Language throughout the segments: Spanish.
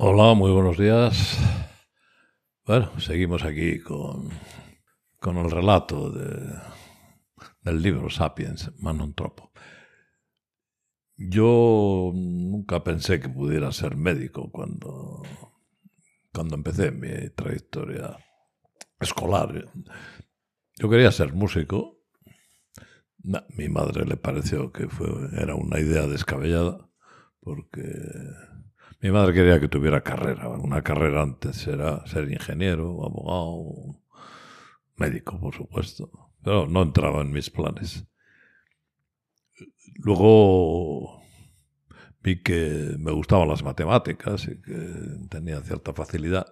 Hola, muy buenos días. Bueno, seguimos aquí con, con el relato de, del libro Sapiens, Manon Tropo. Yo nunca pensé que pudiera ser médico cuando, cuando empecé mi trayectoria escolar. Yo quería ser músico. mi madre le pareció que fue, era una idea descabellada porque mi madre quería que tuviera carrera. Una carrera antes era ser ingeniero, abogado, médico, por supuesto. Pero no entraba en mis planes. Luego vi que me gustaban las matemáticas y que tenía cierta facilidad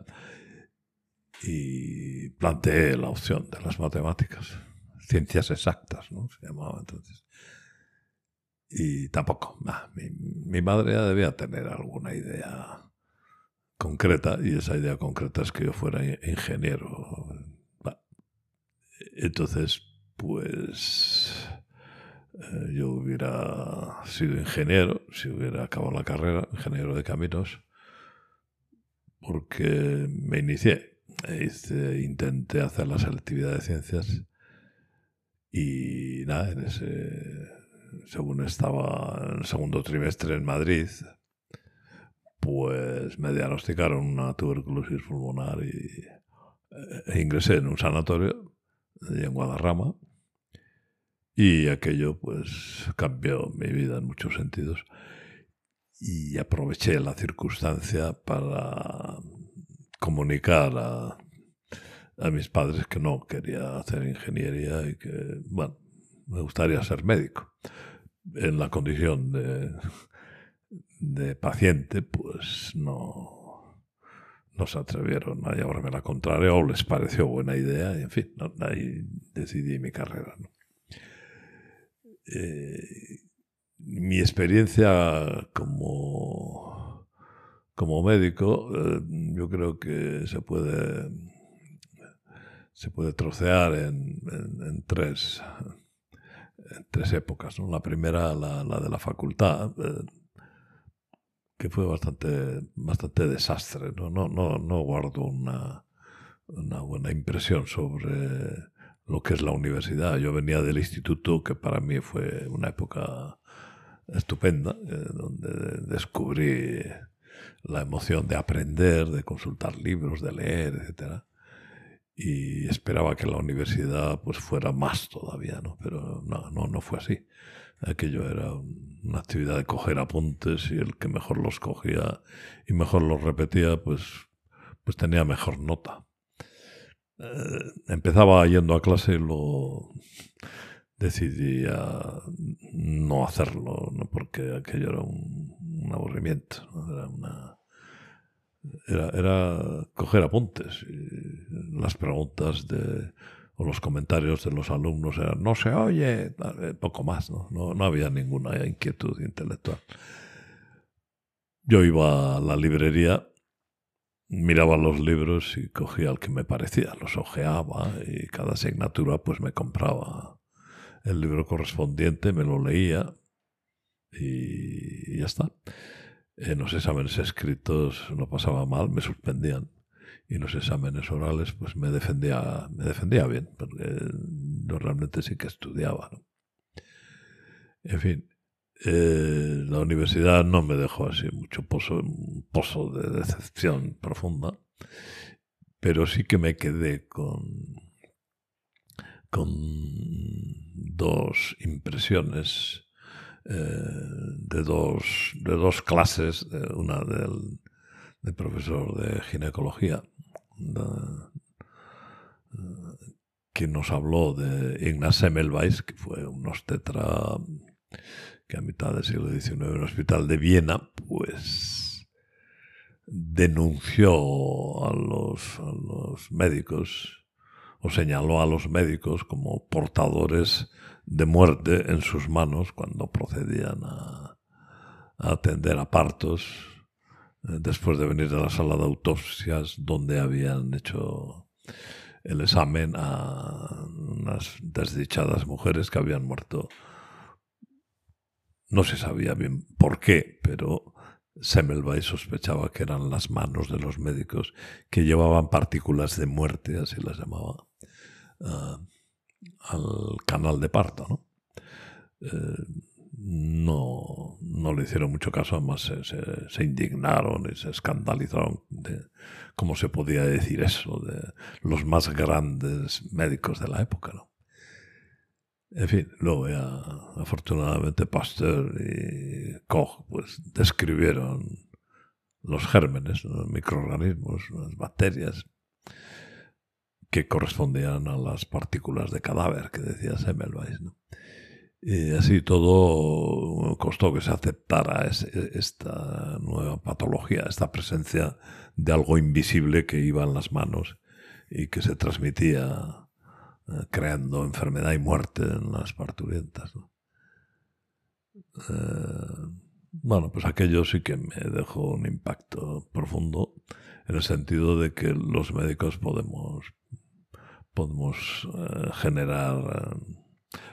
y planteé la opción de las matemáticas. Ciencias exactas, ¿no? Se llamaba entonces. Y tampoco. mi, madre ya debía tener alguna idea concreta y esa idea concreta es que yo fuera ingeniero. Entonces, pues eh, yo hubiera sido ingeniero si hubiera acabado la carrera, ingeniero de caminos, porque me inicié, intenté hacer la selectividad de ciencias y nada, en ese según estaba en el segundo trimestre en Madrid, pues me diagnosticaron una tuberculosis pulmonar y e ingresé en un sanatorio en Guadarrama y aquello pues cambió mi vida en muchos sentidos y aproveché la circunstancia para comunicar a, a mis padres que no quería hacer ingeniería y que, bueno, me gustaría ser médico. En la condición de, paciente, pues no, no se atrevieron a llevarme la contraria o les pareció buena idea y en fin, ahí decidí mi carrera. Eh, mi experiencia como, como médico, eh, yo creo que se puede, se puede trocear en tres tres épocas. ¿no? La primera, la, de la facultad, eh, que fue bastante, bastante desastre. No, no, no, no guardo una, una buena impresión sobre lo que es la universidad. Yo venía del instituto, que para mí fue una época estupenda, eh, donde descubrí la emoción de aprender, de consultar libros, de leer, etcétera y esperaba que la universidad pues fuera más todavía, ¿no? Pero no, no, no fue así. Aquello era una actividad de coger apuntes y el que mejor los cogía y mejor los repetía, pues, pues tenía mejor nota. Eh, empezaba yendo a clase y luego decidí no hacerlo, ¿no? porque aquello era un aburrimiento, era una era, era coger apuntes. Y las preguntas de, o los comentarios de los alumnos eran, no se oye, eh, poco más, ¿no? No, no había ninguna inquietud intelectual. Yo iba a la librería, miraba los libros y cogía el que me parecía, los ojeaba y cada asignatura pues me compraba el libro correspondiente, me lo leía y ya está en los exámenes escritos no pasaba mal, me suspendían. Y en los exámenes orales, pues me defendía, me defendía bien, porque yo realmente sí que estudiaba. En fin, eh, la universidad no me dejó así mucho pozo, un pozo de decepción profunda, pero sí que me quedé con, con dos impresiones eh, de, dos, de dos clases, una del, profesor de ginecología, que nos habló de Ignaz Semmelweis, que fue un obstetra que a mitad del siglo XIX en el hospital de Viena, pues denunció a los, a los médicos o señaló a los médicos como portadores de muerte en sus manos cuando procedían a, atender a partos eh, después de venir de la sala de autopsias donde habían hecho el examen a unas desdichadas mujeres que habían muerto. No se sabía bien por qué, pero Semmelweis sospechaba que eran las manos de los médicos que llevaban partículas de muerte, así las llamaba, uh, al canal de parto. ¿no? Eh, no, no le hicieron mucho caso, además se, se, se, indignaron y se escandalizaron de cómo se podía decir eso de los más grandes médicos de la época. ¿no? En fin, luego ya afortunadamente Pasteur y Koch pues describieron los gérmenes, los microorganismos, las bacterias que correspondían a las partículas de cadáver que decía Semmelweis. Y así todo costó que se aceptara esta nueva patología, esta presencia de algo invisible que iba en las manos y que se transmitía eh, creando enfermedad y muerte en las parturientas. Eh, bueno, pues aquello sí que me dejó un impacto profundo en el sentido de que los médicos podemos, podemos eh, generar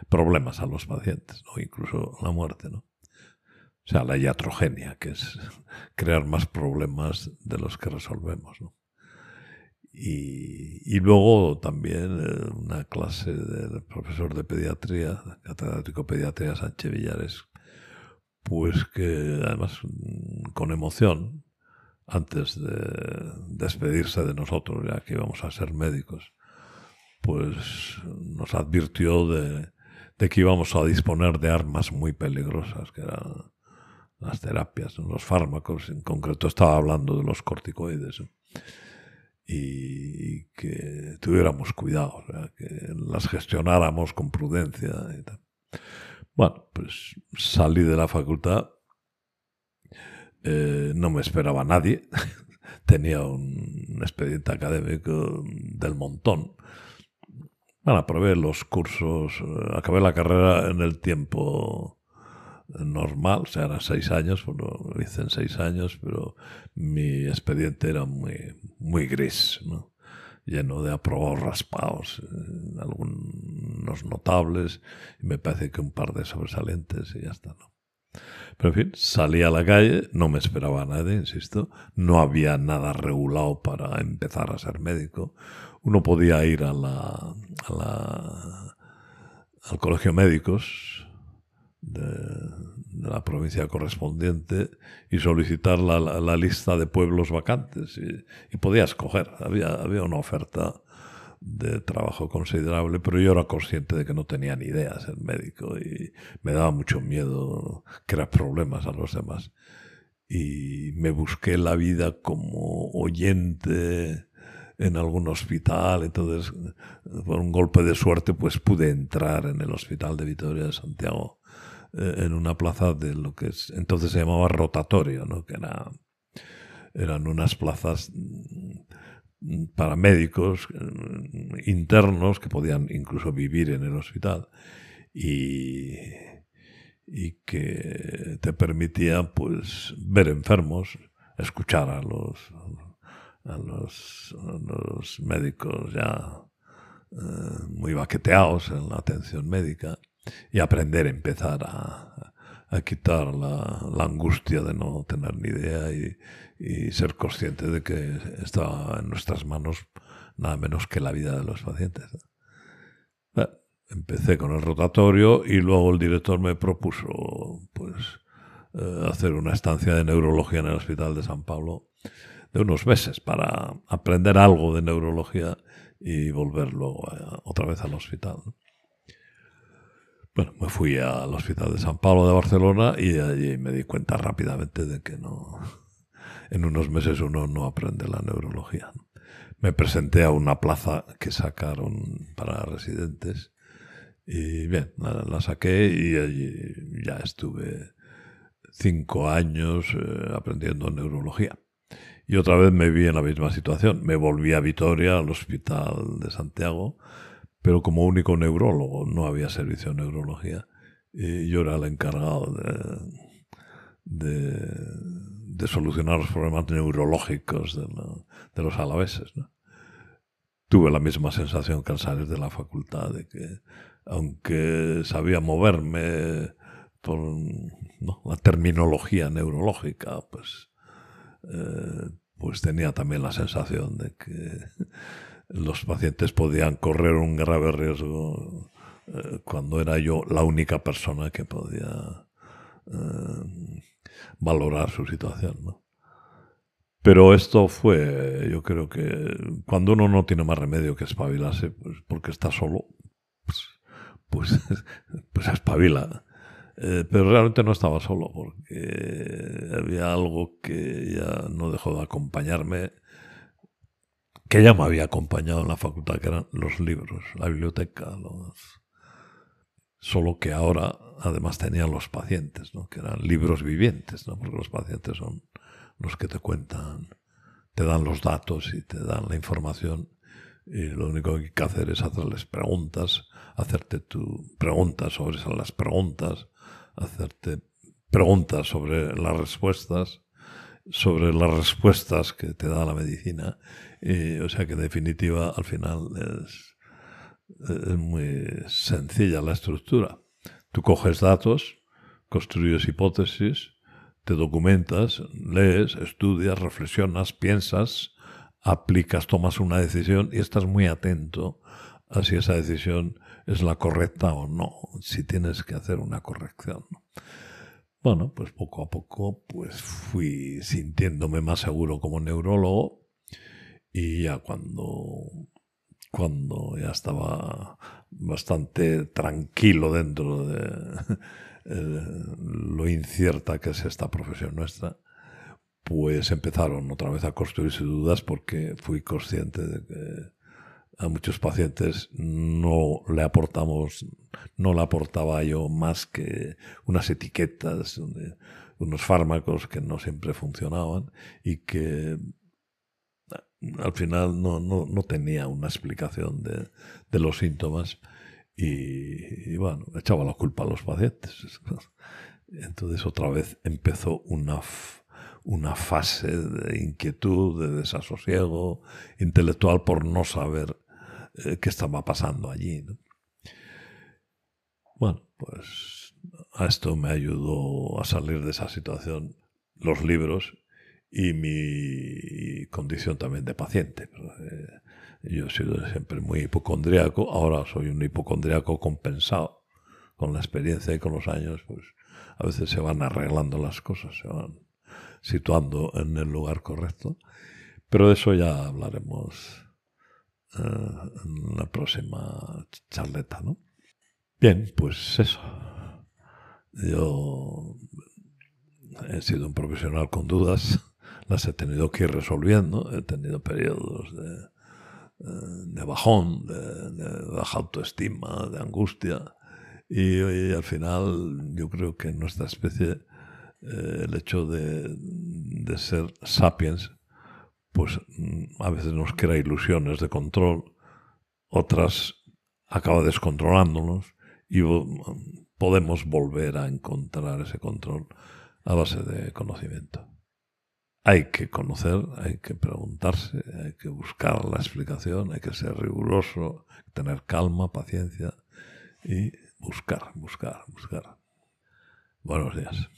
problemas a los pacientes, o incluso la muerte, ¿no? O sea, la iatrogenia, que es crear más problemas de los que resolvemos, ¿no? Y, y, luego también eh, una clase del profesor de pediatría, catedrático pediatría Sánchez Villares, pues que además mm, con emoción, antes de despedirse de nosotros, ya que íbamos a ser médicos, pues nos advirtió de, que íbamos a disponer de armas muy peligrosas, que eran las terapias, los fármacos, en concreto estaba hablando de los corticoides, y que tuviéramos cuidado, que las gestionáramos con prudencia. Bueno, pues salí de la facultad, eh, no me esperaba nadie, tenía un expediente académico del montón, bueno, aprobé los cursos, eh, acabé la carrera en el tiempo normal, o sea, eran seis años, pues lo hice en seis años, pero mi expediente era muy, muy gris, ¿no? lleno de aprobados raspados, eh, algunos notables, y me parece que un par de sobresalientes y ya está, ¿no? Pero en fin, salí a la calle, no me esperaba nadie, insisto, no había nada regulado para empezar a ser médico. Uno podía ir a la, a la al colegio médicos de, la provincia correspondiente y solicitar la, la, lista de pueblos vacantes y, y podía escoger. Había, había una oferta de trabajo considerable, pero yo era consciente de que no tenía ni idea ser médico y me daba mucho miedo crear problemas a los demás. Y me busqué la vida como oyente en algún hospital, entonces por un golpe de suerte pues pude entrar en el hospital de Vitoria de Santiago eh, en una plaza de lo que es, entonces se llamaba rotatorio, ¿no? que era, eran unas plazas para médicos eh, internos que podían incluso vivir en el hospital y, que te permitía pues ver enfermos, escuchar a los, a los, a los médicos ya eh, muy baqueteados en la atención médica y aprender a empezar a, a quitar la, angustia de no tener ni idea y, ser consciente de que está en nuestras manos nada menos que la vida de los pacientes. Bueno, empecé con el rotatorio y luego el director me propuso pues eh, hacer una estancia de neurología en el Hospital de San Pablo de unos meses para aprender algo de neurología y volver luego a, otra vez al hospital. Bueno, me fui al Hospital de San Pablo de Barcelona y allí me di cuenta rápidamente de que no, en unos meses uno no aprende la neurología. Me presenté a una plaza que sacaron para residentes y bien, la, saqué y allí ya estuve cinco años eh, aprendiendo neurología. Y otra vez me vi en la misma situación. Me volví a Vitoria, al hospital de Santiago, pero como único neurólogo, no había servicio de neurología. Y yo era el encargado de, de, solucionar los problemas neurológicos de, los alaveses. Tuve la misma sensación que al salir de la facultad, de que aunque sabía moverme por la terminología neurológica, pues, eh, pues tenía también la sensación de que los pacientes podían correr un grave riesgo eh, cuando era yo la única persona que podía eh, valorar su situación. ¿no? Pero esto fue, yo creo que cuando uno no tiene más remedio que espabilarse, pues porque está solo, pues, pues, pues espabila. Eh, pero realmente no estaba solo, porque había algo que ya no dejó de acompañarme, que ya me había acompañado en la facultad, que eran los libros, la biblioteca, los... solo que ahora además tenían los pacientes, ¿no? que eran libros vivientes, ¿no? porque los pacientes son los que te cuentan, te dan los datos y te dan la información y lo único que hay que hacer es hacerles preguntas, hacerte tu preguntas sobre las preguntas, hacerte preguntas sobre las respuestas, sobre las respuestas que te da la medicina. O sea que en definitiva al final es, es muy sencilla la estructura. Tú coges datos, construyes hipótesis, te documentas, lees, estudias, reflexionas, piensas, aplicas, tomas una decisión y estás muy atento a si esa decisión es la correcta o no, si tienes que hacer una corrección. Bueno, pues poco a poco pues fui sintiéndome más seguro como neurólogo y ya cuando, cuando ya estaba bastante tranquilo dentro de, lo incierta que es esta profesión nuestra, pues empezaron otra vez a construirse dudas porque fui consciente de que a muchos pacientes no le aportamos, no le aportaba yo más que unas etiquetas, unos fármacos que no siempre funcionaban y que al final no, no, no tenía una explicación de, de los síntomas y, bueno, echaba la culpa a los pacientes. Entonces otra vez empezó una, una fase de inquietud, de desasosiego intelectual por no saber eh, qué estaba pasando allí. Bueno, pues a esto me ayudó a salir de esa situación los libros y mi condición también de paciente. Eh, yo he sido siempre muy hipocondriaco, ahora soy un hipocondriaco compensado. Con la experiencia y con los años, pues a veces se van arreglando las cosas, se van situando en el lugar correcto. Pero de eso ya hablaremos en la próxima charleta, ¿no? Bien, pues eso. Yo he sido un profesional con dudas, las he tenido que ir resolviendo, he tenido periodos de de bajón, de, baja autoestima, de angustia. Y, al final yo creo que en nuestra especie eh, el hecho de, ser sapiens, pues mm, a veces nos crea ilusiones de control, otras acaba descontrolándonos y podemos volver a encontrar ese control a base de conocimiento hay que conocer, hay que preguntarse, hay que buscar la explicación, hay que ser riguroso, tener calma, paciencia y buscar, buscar, buscar. Buenos días.